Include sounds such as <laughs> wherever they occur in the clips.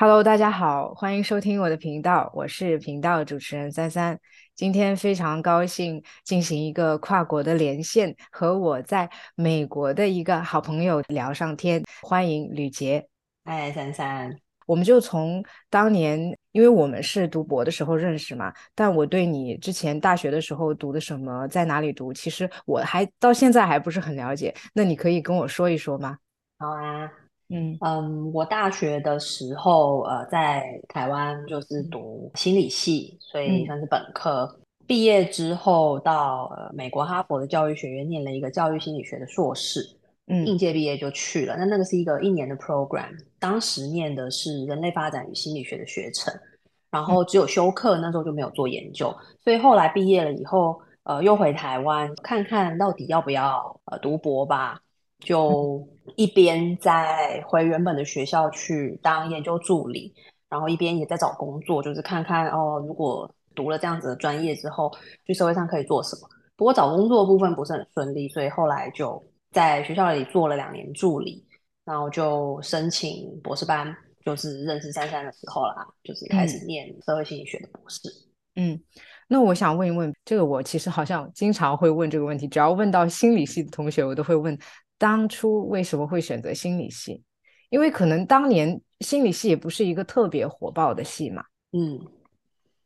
Hello，大家好，欢迎收听我的频道，我是频道主持人三三。今天非常高兴进行一个跨国的连线，和我在美国的一个好朋友聊上天。欢迎吕杰，嗨，三三，我们就从当年，因为我们是读博的时候认识嘛，但我对你之前大学的时候读的什么，在哪里读，其实我还到现在还不是很了解。那你可以跟我说一说吗？好啊。嗯嗯，我大学的时候，呃，在台湾就是读心理系，所以算是本科。毕业之后到呃美国哈佛的教育学院念了一个教育心理学的硕士，嗯，应届毕业就去了。那那个是一个一年的 program，当时念的是人类发展与心理学的学程，然后只有修课，那时候就没有做研究。所以后来毕业了以后，呃，又回台湾看看到底要不要呃读博吧。就一边在回原本的学校去当研究助理，然后一边也在找工作，就是看看哦，如果读了这样子的专业之后，去社会上可以做什么。不过找工作的部分不是很顺利，所以后来就在学校里做了两年助理，然后就申请博士班，就是认识珊珊的时候啦，就是开始念社会心理学的博士。嗯，那我想问一问，这个我其实好像经常会问这个问题，只要问到心理系的同学，我都会问。当初为什么会选择心理系？因为可能当年心理系也不是一个特别火爆的系嘛。嗯，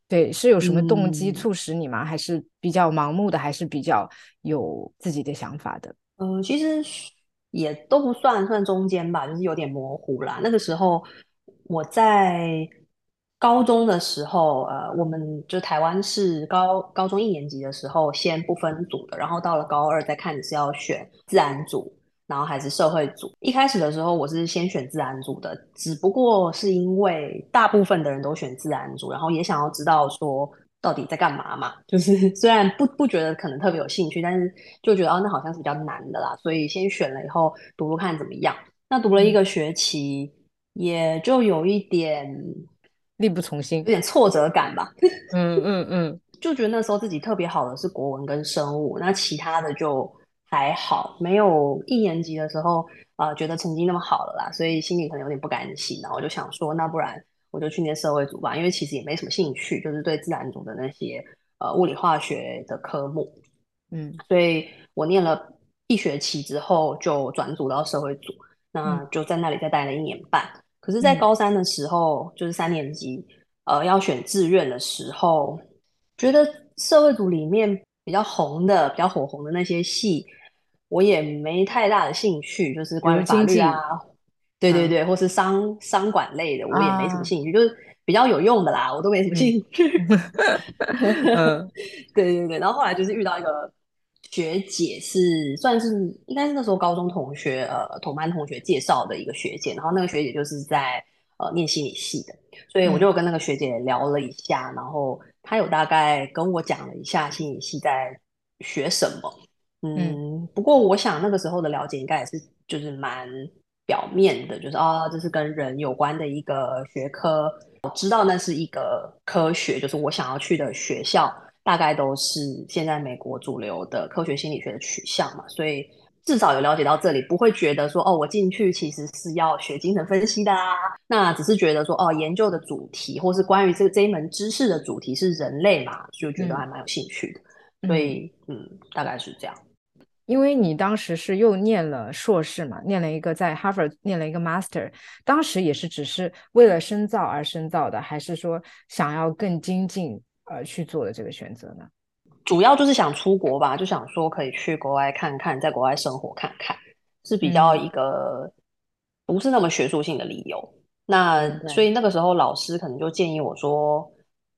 对，是有什么动机促使你吗？还是比较盲目的，还是比较有自己的想法的？嗯，其实也都不算，算中间吧，就是有点模糊啦。那个时候我在高中的时候，呃，我们就台湾是高高中一年级的时候先不分组的，然后到了高二再看你是要选自然组。然后还是社会组。一开始的时候，我是先选自然组的，只不过是因为大部分的人都选自然组，然后也想要知道说到底在干嘛嘛。就是 <laughs> 虽然不不觉得可能特别有兴趣，但是就觉得哦，那好像是比较难的啦，所以先选了以后读读看怎么样。那读了一个学期，也就有一点力不从心，有点挫折感吧。<laughs> 嗯嗯嗯，就觉得那时候自己特别好的是国文跟生物，那其他的就。还好，没有一年级的时候，呃，觉得成绩那么好了啦，所以心里可能有点不甘心。然后我就想说，那不然我就去念社会组吧，因为其实也没什么兴趣，就是对自然组的那些呃物理化学的科目，嗯，所以我念了一学期之后就转组到社会组，那就在那里再待了一年半。可是，在高三的时候，就是三年级，呃，要选志愿的时候，觉得社会组里面比较红的、比较火红的那些系。我也没太大的兴趣，就是关于法律啊，对对对，或是商商管类的，我也没什么兴趣，就是比较有用的啦，我都没什么兴趣。<laughs> 对对对，然后后来就是遇到一个学姐，是算是应该是那时候高中同学，呃，同班同学介绍的一个学姐，然后那个学姐就是在呃念心理系的，所以我就跟那个学姐聊了一下，然后她有大概跟我讲了一下心理系在学什么。嗯，不过我想那个时候的了解应该也是就是蛮表面的，就是哦，这是跟人有关的一个学科。我知道那是一个科学，就是我想要去的学校大概都是现在美国主流的科学心理学的取向嘛，所以至少有了解到这里，不会觉得说哦，我进去其实是要学精神分析的啊。那只是觉得说哦，研究的主题或是关于这这一门知识的主题是人类嘛，就觉得还蛮有兴趣的。所以嗯，大概是这样。因为你当时是又念了硕士嘛，念了一个在哈佛念了一个 master，当时也是只是为了深造而深造的，还是说想要更精进而去做的这个选择呢？主要就是想出国吧，就想说可以去国外看看，在国外生活看看，是比较一个不是那么学术性的理由。那所以那个时候老师可能就建议我说，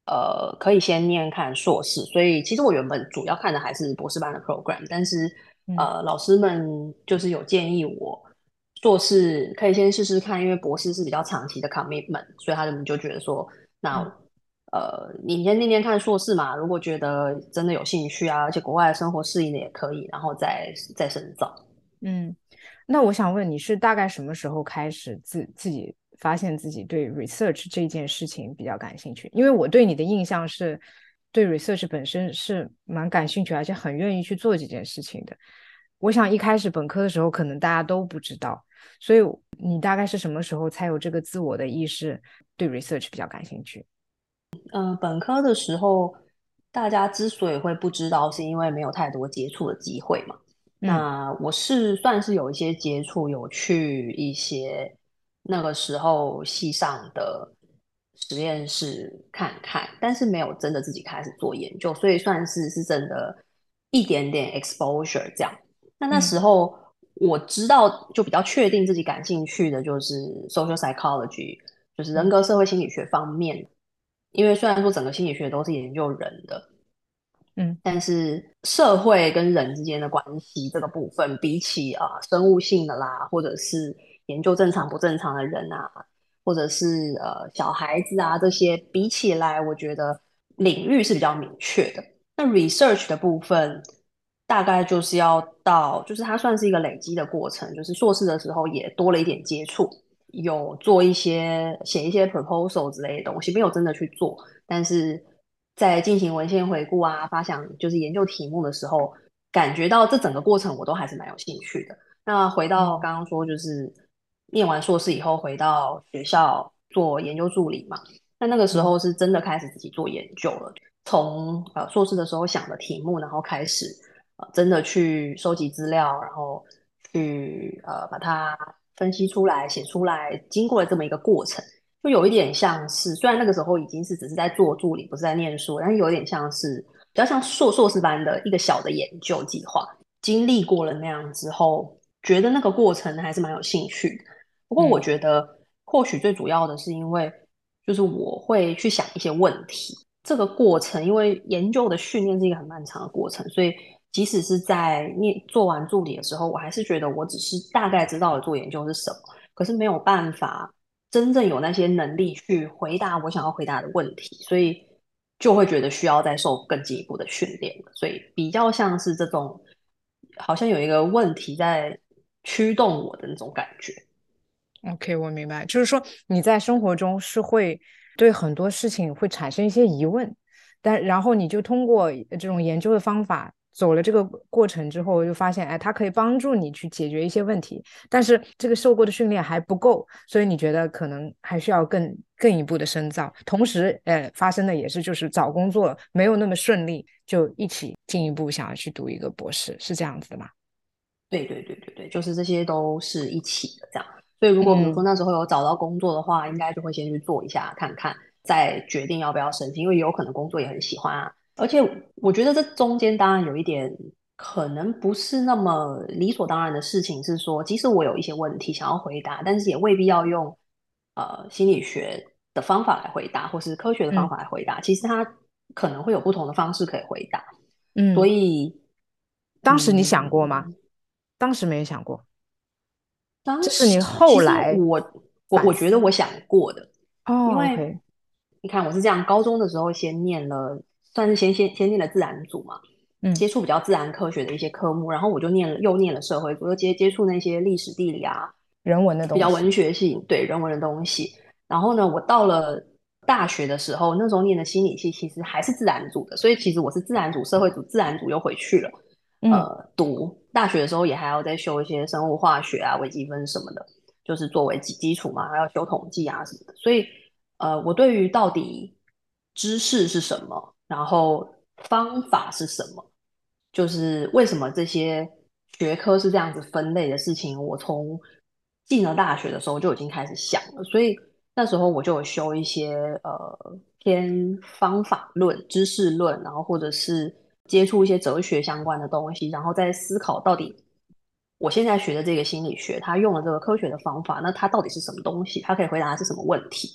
呃，可以先念看硕士。所以其实我原本主要看的还是博士班的 program，但是。呃，老师们就是有建议我硕士可以先试试看，因为博士是比较长期的 commitment，所以他们就觉得说，那呃，你先念念看硕士嘛，如果觉得真的有兴趣啊，而且国外的生活适应的也可以，然后再再深造。嗯，那我想问你是大概什么时候开始自自己发现自己对 research 这件事情比较感兴趣？因为我对你的印象是。对 research 本身是蛮感兴趣，而且很愿意去做这件事情的。我想一开始本科的时候，可能大家都不知道，所以你大概是什么时候才有这个自我的意识，对 research 比较感兴趣？嗯，本科的时候，大家之所以会不知道，是因为没有太多接触的机会嘛。那我是算是有一些接触，有去一些那个时候系上的实验室看看，但是没有真的自己开始做研究，所以算是是真的一点点 exposure 这样。那那时候我知道，就比较确定自己感兴趣的就是 social psychology，就是人格社会心理学方面。因为虽然说整个心理学都是研究人的，嗯，但是社会跟人之间的关系这个部分，比起啊生物性的啦，或者是研究正常不正常的人啊，或者是呃小孩子啊这些比起来，我觉得领域是比较明确的。那 research 的部分大概就是要到，就是它算是一个累积的过程，就是硕士的时候也多了一点接触。有做一些写一些 proposal 之类的东西，没有真的去做，但是在进行文献回顾啊、发想就是研究题目的时候，感觉到这整个过程我都还是蛮有兴趣的。那回到刚刚说，就是念完硕士以后回到学校做研究助理嘛，那那个时候是真的开始自己做研究了，从呃硕士的时候想的题目，然后开始呃真的去收集资料，然后去呃把它。分析出来、写出来，经过了这么一个过程，就有一点像是，虽然那个时候已经是只是在做助理，不是在念书，但是有点像是比较像硕硕士班的一个小的研究计划。经历过了那样之后，觉得那个过程还是蛮有兴趣的。不过我觉得，或许最主要的是因为，就是我会去想一些问题。这个过程，因为研究的训练是一个很漫长的过程，所以。即使是在念做完助理的时候，我还是觉得我只是大概知道了做研究是什么，可是没有办法真正有那些能力去回答我想要回答的问题，所以就会觉得需要再受更进一步的训练。所以比较像是这种，好像有一个问题在驱动我的那种感觉。OK，我明白，就是说你在生活中是会对很多事情会产生一些疑问，但然后你就通过这种研究的方法。走了这个过程之后，就发现，哎，它可以帮助你去解决一些问题，但是这个受过的训练还不够，所以你觉得可能还需要更更一步的深造。同时，呃，发生的也是就是找工作没有那么顺利，就一起进一步想要去读一个博士，是这样子的吗？对对对对对，就是这些都是一起的这样。所以如果比如说那时候有找到工作的话，应该就会先去做一下看看，再决定要不要申请，因为有可能工作也很喜欢啊。而且我觉得这中间当然有一点可能不是那么理所当然的事情，是说即使我有一些问题想要回答，但是也未必要用呃心理学的方法来回答，或是科学的方法来回答。其实它可能会有不同的方式可以回答。嗯，所以当时你想过吗？当时没有想过。当时是你后来我我我觉得我想过的哦，因为你看我是这样，高中的时候先念了。算是先先先念了自然组嘛，嗯，接触比较自然科学的一些科目，然后我就念了又念了社会组，又接接触那些历史地理啊人文的东西，比较文学性对人文的东西。然后呢，我到了大学的时候，那时候念的心理系其实还是自然组的，所以其实我是自然组、社会组、自然组又回去了。呃，读大学的时候也还要再修一些生物化学啊、微积分什么的，就是作为基基础嘛，还要修统计啊什么的。所以呃，我对于到底知识是什么？然后方法是什么？就是为什么这些学科是这样子分类的事情，我从进了大学的时候就已经开始想了。所以那时候我就有修一些呃偏方法论、知识论，然后或者是接触一些哲学相关的东西，然后再思考到底我现在学的这个心理学，它用了这个科学的方法，那它到底是什么东西？它可以回答的是什么问题？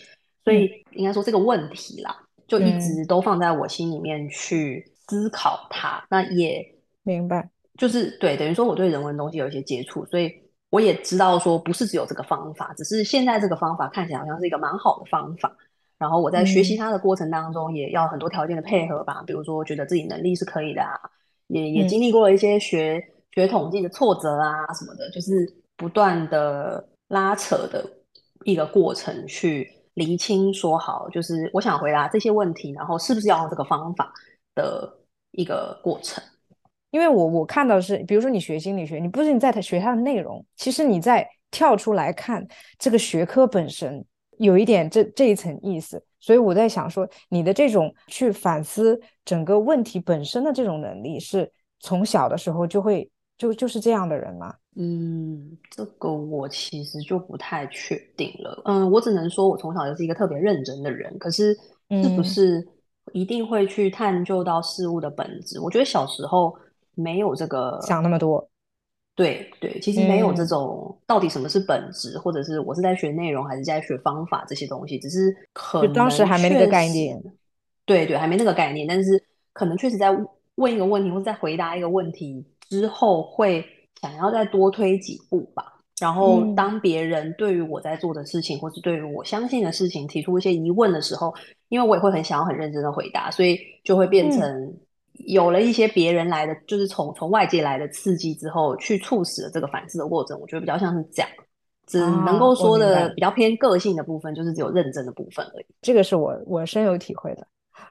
所以应该说这个问题啦。就一直都放在我心里面去思考它，那也明白，就是对，等于说我对人文东西有一些接触，所以我也知道说不是只有这个方法，只是现在这个方法看起来好像是一个蛮好的方法。然后我在学习它的过程当中，也要很多条件的配合吧，比如说觉得自己能力是可以的啊，也也经历过了一些学学统计的挫折啊什么的，就是不断的拉扯的一个过程去。厘清说好，就是我想回答这些问题，然后是不是要用这个方法的一个过程。因为我我看到是，比如说你学心理学，你不是你在学它的内容，其实你在跳出来看这个学科本身，有一点这这一层意思。所以我在想说，你的这种去反思整个问题本身的这种能力，是从小的时候就会就就是这样的人吗？嗯，这个我其实就不太确定了。嗯，我只能说我从小就是一个特别认真的人，可是是不是一定会去探究到事物的本质？我觉得小时候没有这个想那么多。对对，其实没有这种到底什么是本质，或者是我是在学内容还是在学方法这些东西，只是可能当时还没那个概念。对对，还没那个概念，但是可能确实在问一个问题或者在回答一个问题之后，会想要再多推几步吧。然后当别人对于我在做的事情，或是对于我相信的事情提出一些疑问的时候，因为我也会很想要很认真的回答，所以就会变成。有了一些别人来的，就是从从外界来的刺激之后，去促使了这个反思的过程。我觉得比较像是这样，只能够说的比较偏个性的部分，就是只有认真的部分而已。这个是我我深有体会的。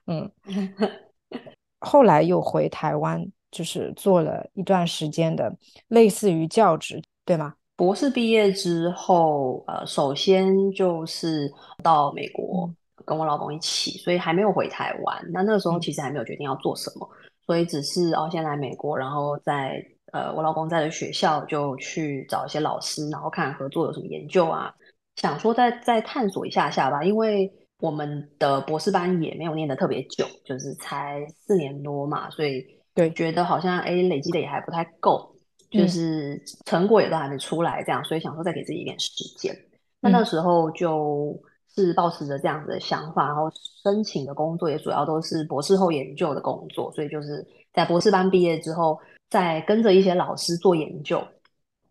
嗯，<laughs> 后来又回台湾，就是做了一段时间的类似于教职，对吗？博士毕业之后，呃，首先就是到美国。跟我老公一起，所以还没有回台湾。那那个时候其实还没有决定要做什么，所以只是哦，先来美国，然后在呃我老公在的学校就去找一些老师，然后看合作有什么研究啊，想说再再探索一下下吧。因为我们的博士班也没有念的特别久，就是才四年多嘛，所以对觉得好像哎累积的也还不太够，就是成果也都还没出来，这样，所以想说再给自己一点时间。那那时候就。是抱持着这样子的想法，然后申请的工作也主要都是博士后研究的工作，所以就是在博士班毕业之后，再跟着一些老师做研究，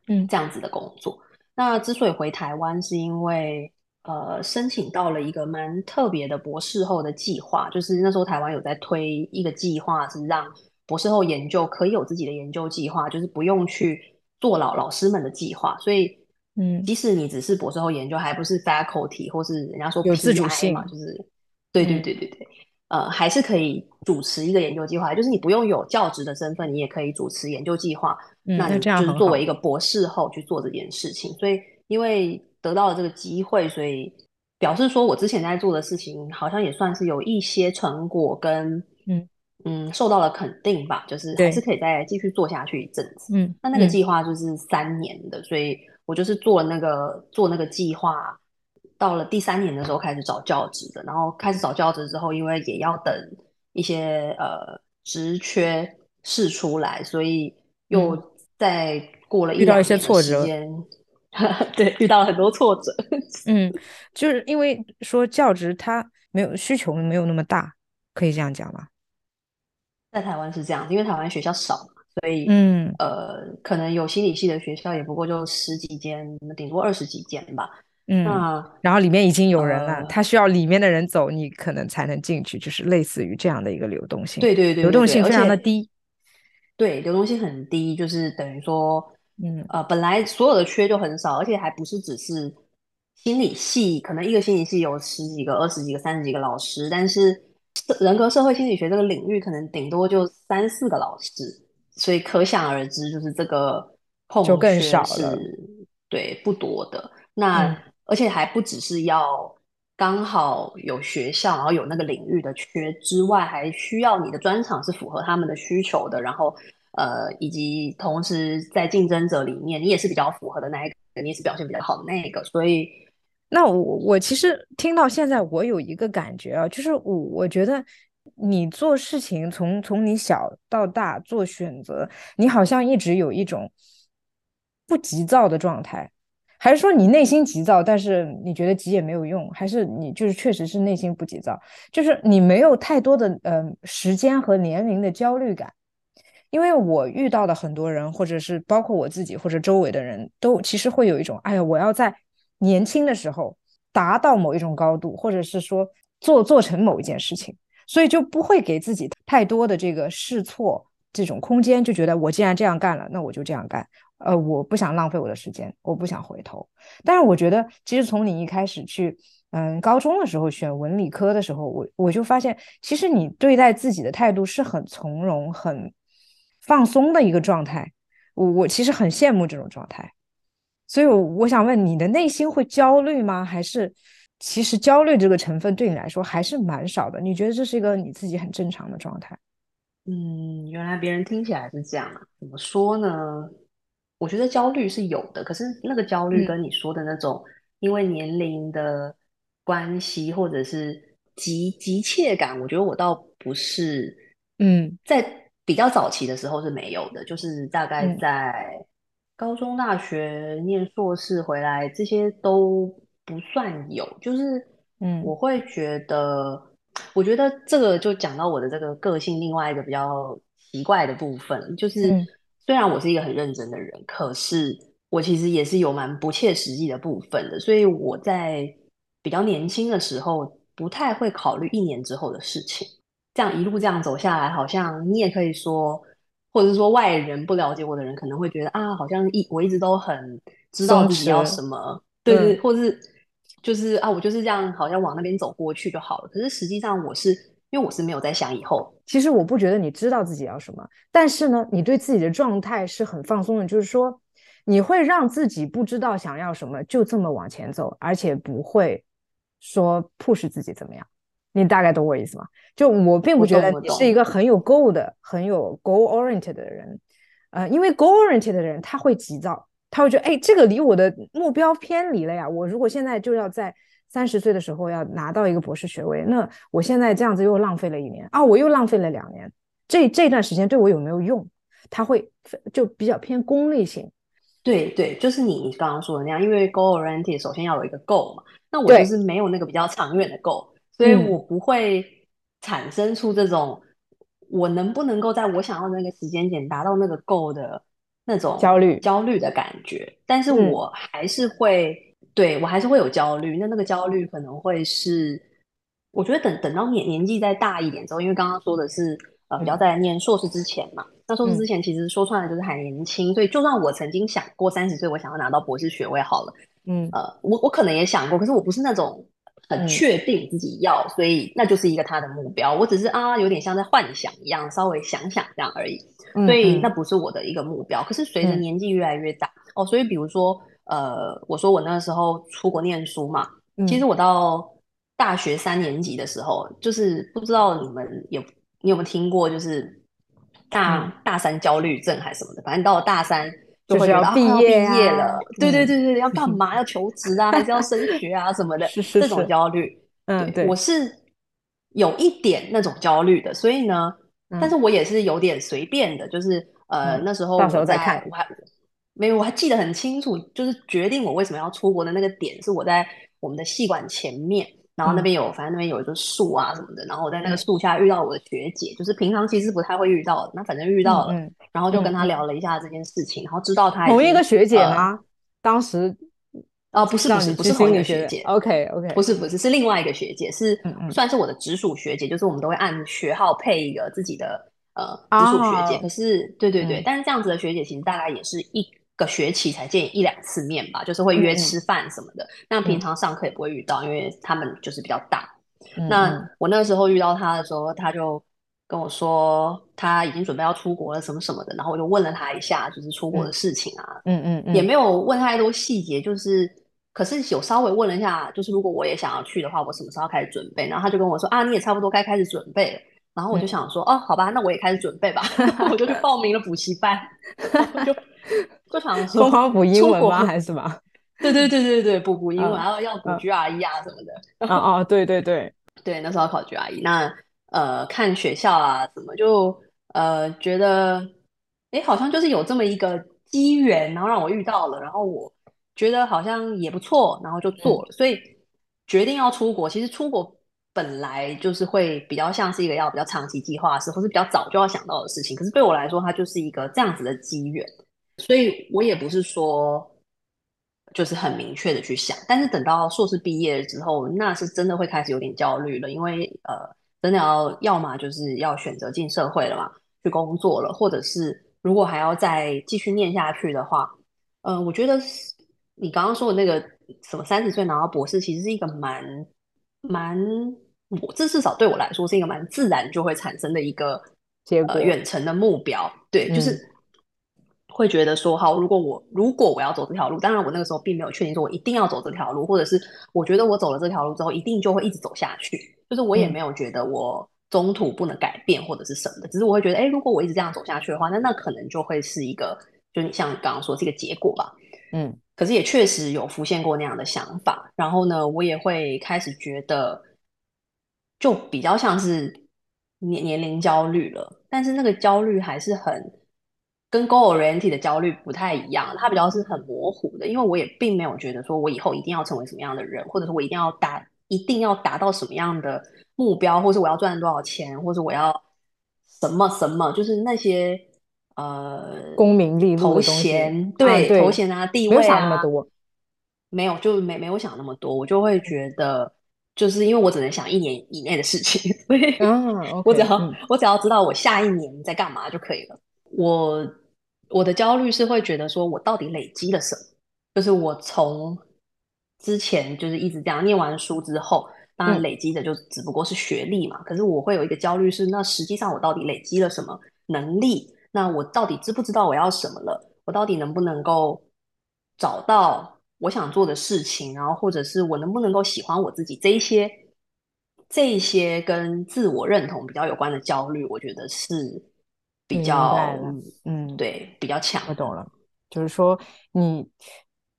嗯，这样子的工作。那之所以回台湾，是因为呃申请到了一个蛮特别的博士后的计划，就是那时候台湾有在推一个计划，是让博士后研究可以有自己的研究计划，就是不用去做老老师们的计划，所以。嗯，即使你只是博士后研究，还不是 faculty，或是人家说有自主性嘛，就是对对对对对，呃，还是可以主持一个研究计划，就是你不用有教职的身份，你也可以主持研究计划。嗯那你就是作为一个博士后去做这件事情。所以因为得到了这个机会，所以表示说我之前在做的事情好像也算是有一些成果，跟嗯嗯受到了肯定吧，就是还是可以再继续做下去一阵子。嗯，那那个计划就是三年的，所以。我就是做那个做那个计划，到了第三年的时候开始找教职的，然后开始找教职之后，因为也要等一些呃职缺试出来，所以又再过了遇到一些挫折，<laughs> 对，遇到了很多挫折。<laughs> 嗯，就是因为说教职它没有需求没有那么大，可以这样讲吗？在台湾是这样，因为台湾学校少。所以，嗯，呃，可能有心理系的学校也不过就十几间，顶多二十几间吧。嗯，那然后里面已经有人了，他需要里面的人走，你可能才能进去，就是类似于这样的一个流动性。对对对，流动性非常的低。对，流动性很低，就是等于说，嗯，呃，本来所有的缺就很少，而且还不是只是心理系，可能一个心理系有十几个、二十几个、三十几个老师，但是人格社会心理学这个领域，可能顶多就三四个老师。所以可想而知，就是这个空缺是对不多的。那而且还不只是要刚好有学校，然后有那个领域的缺之外，还需要你的专场是符合他们的需求的。然后呃，以及同时在竞争者里面，你也是比较符合的那一个，你也是表现比较好的那一个。所以，那我我其实听到现在，我有一个感觉啊，就是我我觉得。你做事情从从你小到大做选择，你好像一直有一种不急躁的状态，还是说你内心急躁，但是你觉得急也没有用，还是你就是确实是内心不急躁，就是你没有太多的呃时间和年龄的焦虑感。因为我遇到的很多人，或者是包括我自己或者周围的人都其实会有一种，哎呀，我要在年轻的时候达到某一种高度，或者是说做做成某一件事情。所以就不会给自己太多的这个试错这种空间，就觉得我既然这样干了，那我就这样干。呃，我不想浪费我的时间，我不想回头。但是我觉得，其实从你一开始去，嗯，高中的时候选文理科的时候，我我就发现，其实你对待自己的态度是很从容、很放松的一个状态。我我其实很羡慕这种状态，所以，我我想问你的内心会焦虑吗？还是其实焦虑这个成分对你来说还是蛮少的？你觉得这是一个你自己很正常的状态？嗯，原来别人听起来是这样啊？怎么说呢？我觉得焦虑是有的，可是那个焦虑跟你说的那种因为年龄的关系，或者是急急切感，我觉得我倒不是。嗯，在。比较早期的时候是没有的，就是大概在高中、大学念硕士回来，这些都不算有。就是，嗯，我会觉得，我觉得这个就讲到我的这个个性，另外一个比较奇怪的部分，就是虽然我是一个很认真的人，可是我其实也是有蛮不切实际的部分的。所以我在比较年轻的时候，不太会考虑一年之后的事情。这样一路这样走下来，好像你也可以说，或者是说外人不了解我的人可能会觉得啊，好像一我一直都很知道自己要什么，对对，或者是就是啊，我就是这样，好像往那边走过去就好了。可是实际上，我是因为我是没有在想以后。其实我不觉得你知道自己要什么，但是呢，你对自己的状态是很放松的，就是说你会让自己不知道想要什么，就这么往前走，而且不会说 push 自己怎么样。你大概懂我意思吗？就我并不觉得你是一个很有 goal 的、很有 goal oriented 的人，呃，因为 goal oriented 的人他会急躁，他会觉得，哎，这个离我的目标偏离了呀。我如果现在就要在三十岁的时候要拿到一个博士学位，那我现在这样子又浪费了一年啊，我又浪费了两年，这这段时间对我有没有用？他会就比较偏功利性。对对，就是你你刚刚说的那样，因为 goal oriented 首先要有一个 goal 嘛，那我就是没有那个比较长远的 goal。所以我不会产生出这种我能不能够在我想要的那个时间点达到那个 goal 的那种焦虑焦虑的感觉，但是我还是会对我还是会有焦虑。那那个焦虑可能会是，我觉得等等到年年纪再大一点之后，因为刚刚说的是呃比较在念硕士之前嘛，那硕士之前其实说穿了就是还年轻，所以就算我曾经想过三十岁我想要拿到博士学位好了，嗯呃我我可能也想过，可是我不是那种。很确定自己要，所以那就是一个他的目标。我只是啊，有点像在幻想一样，稍微想想这样而已。所以那不是我的一个目标。可是随着年纪越来越大哦，所以比如说呃，我说我那个时候出国念书嘛，其实我到大学三年级的时候，就是不知道你们有你有没有听过，就是大大三焦虑症还是什么的，反正到了大三。就会要毕业了，对对对对，要干嘛？要求职啊，还是要升学啊什么的？<laughs> 这种焦虑，嗯，对，我是有一点那种焦虑的，所以呢，但是我也是有点随便的，就是呃，那时候到时候再看，我还没有，我还记得很清楚，就是决定我为什么要出国的那个点是我在我们的戏馆前面。然后那边有，反正那边有一棵树啊什么的。然后我在那个树下遇到我的学姐，就是平常其实不太会遇到的。那反正遇到了，然后就跟她聊了一下这件事情，然后知道她同一个学姐吗？当时啊，不是不是不是同一个学姐，OK OK，不是不是是另外一个学姐，是算是我的直属学姐，就是我们都会按学号配一个自己的呃直属学姐。可是对对对，但是这样子的学姐其实大概也是一。个学期才见一两次面吧，就是会约吃饭什么的。那平常上课也不会遇到，因为他们就是比较大。那我那时候遇到他的时候，他就跟我说他已经准备要出国了，什么什么的。然后我就问了他一下，就是出国的事情啊，嗯嗯，也没有问太多细节，就是可是有稍微问了一下，就是如果我也想要去的话，我什么时候开始准备？然后他就跟我说啊，你也差不多该开始准备了。然后我就想说哦，好吧，那我也开始准备吧，<laughs> 我就去报名了补习班，<laughs> 就。就想说疯狂补英文吗？还是什么？对对对对对，补补英文，然后要补 GRE 啊什么的。啊啊，对对对对，那时候要考 GRE，那呃看学校啊什么，就呃觉得哎好像就是有这么一个机缘，然后让我遇到了，然后我觉得好像也不错，然后就做了。所以决定要出国，其实出国本来就是会比较像是一个要比较长期计划是，或是比较早就要想到的事情。可是对我来说，它就是一个这样子的机缘。所以我也不是说就是很明确的去想，但是等到硕士毕业之后，那是真的会开始有点焦虑了，因为呃，真的要要么就是要选择进社会了嘛，去工作了，或者是如果还要再继续念下去的话，嗯，我觉得你刚刚说的那个什么三十岁拿到博士，其实是一个蛮蛮，我这至少对我来说是一个蛮自然就会产生的一个结果远程的目标，对，就是会觉得说，好，如果我如果我要走这条路，当然我那个时候并没有确定说我一定要走这条路，或者是我觉得我走了这条路之后一定就会一直走下去，就是我也没有觉得我中途不能改变或者是什么的，只是我会觉得，哎，如果我一直这样走下去的话，那那可能就会是一个，就你像你刚刚说这个结果吧，嗯，可是也确实有浮现过那样的想法，然后呢，我也会开始觉得，就比较像是。年年龄焦虑了，但是那个焦虑还是很跟 goal oriented 的焦虑不太一样，它比较是很模糊的。因为我也并没有觉得说我以后一定要成为什么样的人，或者说我一定要达一定要达到什么样的目标，或是我要赚多少钱，或者我要什么什么，就是那些呃功名利禄头衔，对头衔啊地位啊，那么多没有就没没有想那么多，我就会觉得。就是因为我只能想一年以内的事情，<laughs> 所以我只要我只要知道我下一年在干嘛就可以了。我我的焦虑是会觉得说我到底累积了什么？就是我从之前就是一直这样念完书之后，当然累积的就只不过是学历嘛。可是我会有一个焦虑是，那实际上我到底累积了什么能力？那我到底知不知道我要什么了？我到底能不能够找到？我想做的事情，然后或者是我能不能够喜欢我自己，这一些这一些跟自我认同比较有关的焦虑，我觉得是比较嗯，对，比较强。我懂了，就是说你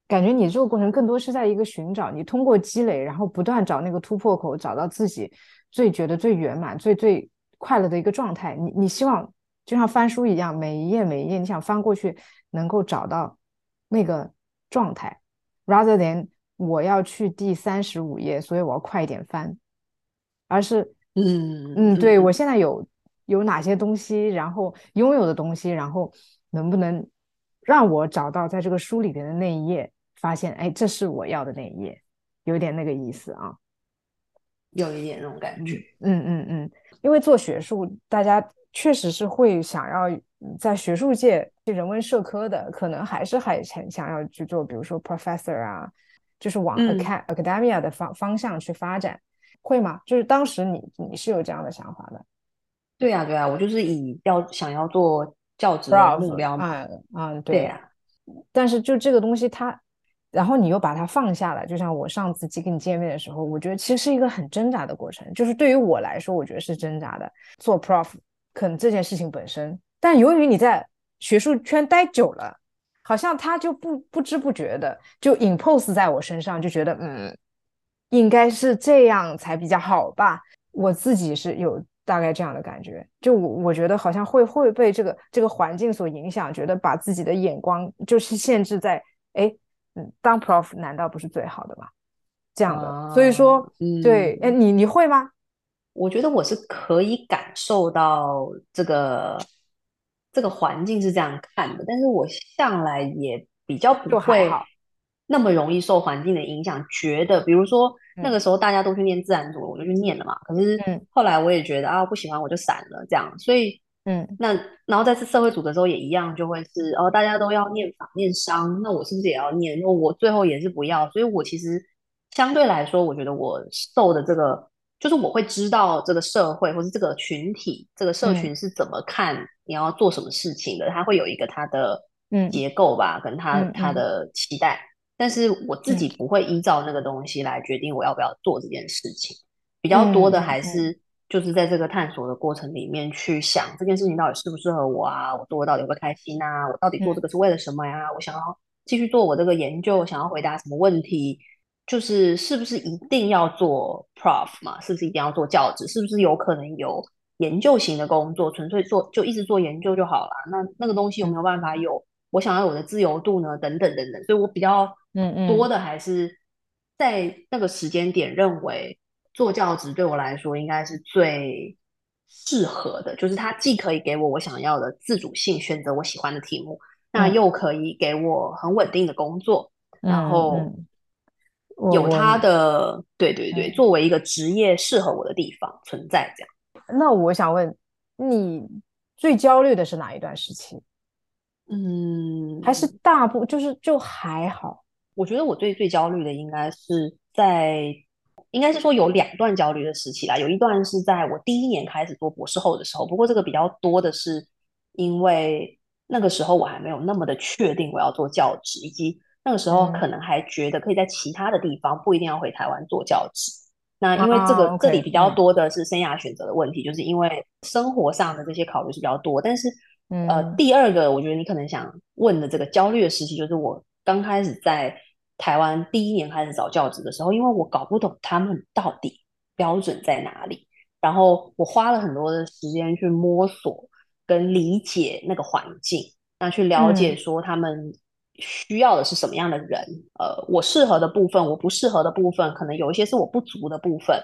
感觉你这个过程更多是在一个寻找，你通过积累，然后不断找那个突破口，找到自己最觉得最圆满、最最快乐的一个状态。你你希望就像翻书一样，每一页每一页，你想翻过去能够找到那个状态。rather than 我要去第三十五页，所以我要快一点翻，而是嗯嗯，对我。现在有有哪些东西，然后拥有的东西，然后能不能让我找到在这个书里边的那一页，发现哎，这是我要的那一页，有点那个意思啊，有一点那种感觉，嗯嗯嗯，因为做学术，大家确实是会想要在学术界。人文社科的可能还是还想想要去做，比如说 professor 啊，就是往 academia 的方方向去发展，会吗？就是当时你你是有这样的想法的？对呀，对呀，我就是以要想要做教职的目标嘛。嗯，对呀。但是就这个东西，它，然后你又把它放下了。就像我上次去跟你见面的时候，我觉得其实是一个很挣扎的过程。就是对于我来说，我觉得是挣扎的。做 prof 可能这件事情本身，但由于你在学术圈待久了，好像他就不不知不觉的就 impose 在我身上，就觉得嗯，应该是这样才比较好吧。我自己是有大概这样的感觉，就我我觉得好像会会被这个这个环境所影响，觉得把自己的眼光就是限制在哎，嗯，当 prof 难道不是最好的吗？这样的，所以说，对，哎，你你会吗？我觉得我是可以感受到这个。这个环境是这样看的，但是我向来也比较不会那么容易受环境的影响。觉得，比如说那个时候大家都去念自然组，我就去念了嘛。可是后来我也觉得啊，不喜欢我就散了，这样。所以，嗯，那然后在社会组的时候也一样，就会是哦，大家都要念法念商，那我是不是也要念？那我最后也是不要。所以我其实相对来说，我觉得我受的这个。就是我会知道这个社会或是这个群体、这个社群是怎么看你要做什么事情的，它会有一个它的结构吧，跟他他的期待。但是我自己不会依照那个东西来决定我要不要做这件事情。比较多的还是就是在这个探索的过程里面去想这件事情到底适不适合我啊？我做到底会不会开心啊？我到底做这个是为了什么呀？我想要继续做我这个研究，想要回答什么问题？就是是不是一定要做 prof 嘛？是不是一定要做教职？是不是有可能有研究型的工作，纯粹做就一直做研究就好了？那那个东西有没有办法有我想要有的自由度呢？等等等等。所以我比较嗯嗯多的还是在那个时间点认为做教职对我来说应该是最适合的，就是它既可以给我我想要的自主性，选择我喜欢的题目，那又可以给我很稳定的工作，然后。有它的对对对，作为一个职业适合我的地方存在这样。那我想问你，最焦虑的是哪一段时期？嗯，还是大部就是就还好。我觉得我最最焦虑的应该是在应该是说有两段焦虑的时期啦。有一段是在我第一年开始做博士后的时候，不过这个比较多的是因为那个时候我还没有那么的确定我要做教职，以及那个时候可能还觉得可以在其他的地方不一定要回台湾做教职。那因为这个这里比较多的是生涯选择的问题，就是因为生活上的这些考虑是比较多。但是呃，第二个我觉得你可能想问的这个焦虑的时期，就是我刚开始在。台湾第一年开始找教职的时候，因为我搞不懂他们到底标准在哪里，然后我花了很多的时间去摸索跟理解那个环境，那去了解说他们需要的是什么样的人，呃，我适合的部分，我不适合的部分，可能有一些是我不足的部分，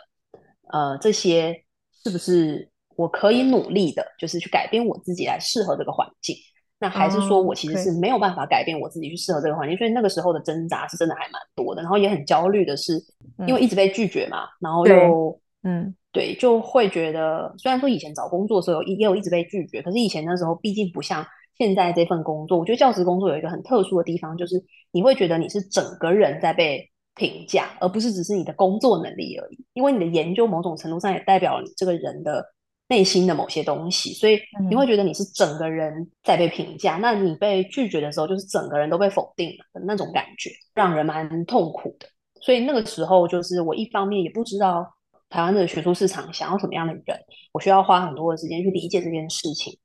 呃，这些是不是我可以努力的，就是去改变我自己来适合这个环境。那还是说我其实是没有办法改变我自己去适合这个环境，所以那个时候的挣扎是真的还蛮多的，然后也很焦虑的是，因为一直被拒绝嘛，然后又嗯对，就会觉得虽然说以前找工作的时候也有一直被拒绝，可是以前那时候毕竟不像现在这份工作，我觉得教职工作有一个很特殊的地方，就是你会觉得你是整个人在被评价，而不是只是你的工作能力而已，因为你的研究某种程度上也代表了你这个人的。内心的某些东西，所以你会觉得你是整个人在被评价。那你被拒绝的时候，就是整个人都被否定了的那种感觉，让人蛮痛苦的。所以那个时候，就是我一方面也不知道台湾的学术市场想要什么样的人，我需要花很多的时间去理解这件事情。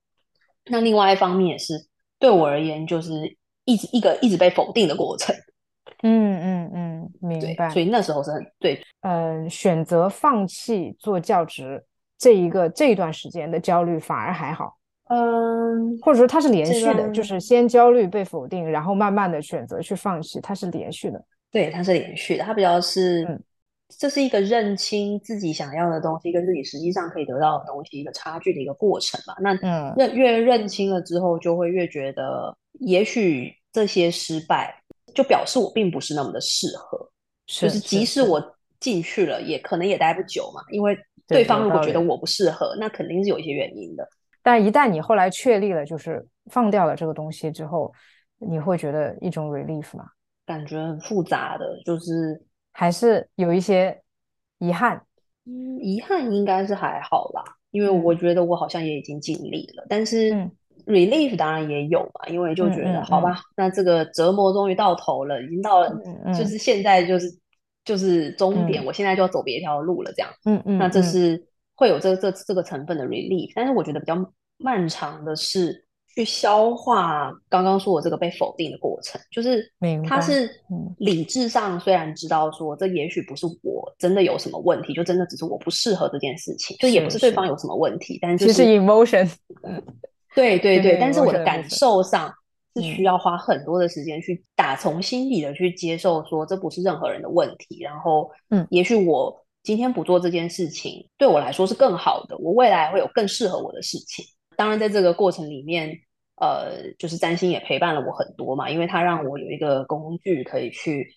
那另外一方面也是对我而言，就是一直一个一直被否定的过程。嗯嗯嗯，明白。所以那时候是很对，嗯，选择放弃做教职。这一个这一段时间的焦虑反而还好，嗯，或者说它是连续的，就是先焦虑被否定，然后慢慢的选择去放弃，它是连续的。对，它是连续的，它比较是，这是一个认清自己想要的东西跟自己实际上可以得到的东西一个差距的一个过程吧。那认越认清了之后，就会越觉得，也许这些失败就表示我并不是那么的适合，就是即使我进去了，也可能也待不久嘛，因为。对方如果觉得我不适合，那肯定是有一些原因的。但一旦你后来确立了，就是放掉了这个东西之后，你会觉得一种 relief 吗？感觉很复杂的，就是还是有一些遗憾。嗯，遗憾应该是还好啦，因为我觉得我好像也已经尽力了。但是 relief 当然也有嘛，因为就觉得好吧，那这个折磨终于到头了，已经到了，就是现在就是。就是终点，我现在就要走别条路了，这样。嗯嗯，那这是会有这这这个成分的 relief，但是我觉得比较漫长的是去消化刚刚说我这个被否定的过程。就是他是理智上虽然知道说这也许不是我真的有什么问题，就真的只是我不适合这件事情，就也不是对方有什么问题，但是其实 emotion，对对对，但是我的感受上。是需要花很多的时间去打从心底的去接受，说这不是任何人的问题。然后，嗯，也许我今天不做这件事情，对我来说是更好的。我未来会有更适合我的事情。当然，在这个过程里面，呃，就是占星也陪伴了我很多嘛，因为它让我有一个工具可以去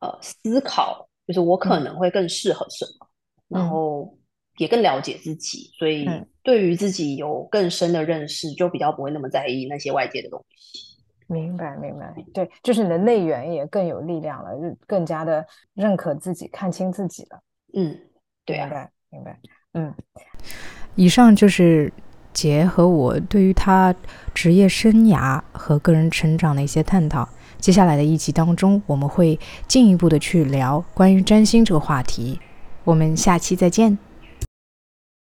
呃思考，就是我可能会更适合什么，然后也更了解自己，所以对于自己有更深的认识，就比较不会那么在意那些外界的东西。明白，明白，对，就是你的内源也更有力量了，就更加的认可自己，看清自己了。嗯，对啊，明白，明白。嗯，以上就是杰和我对于他职业生涯和个人成长的一些探讨。接下来的一集当中，我们会进一步的去聊关于占星这个话题。我们下期再见。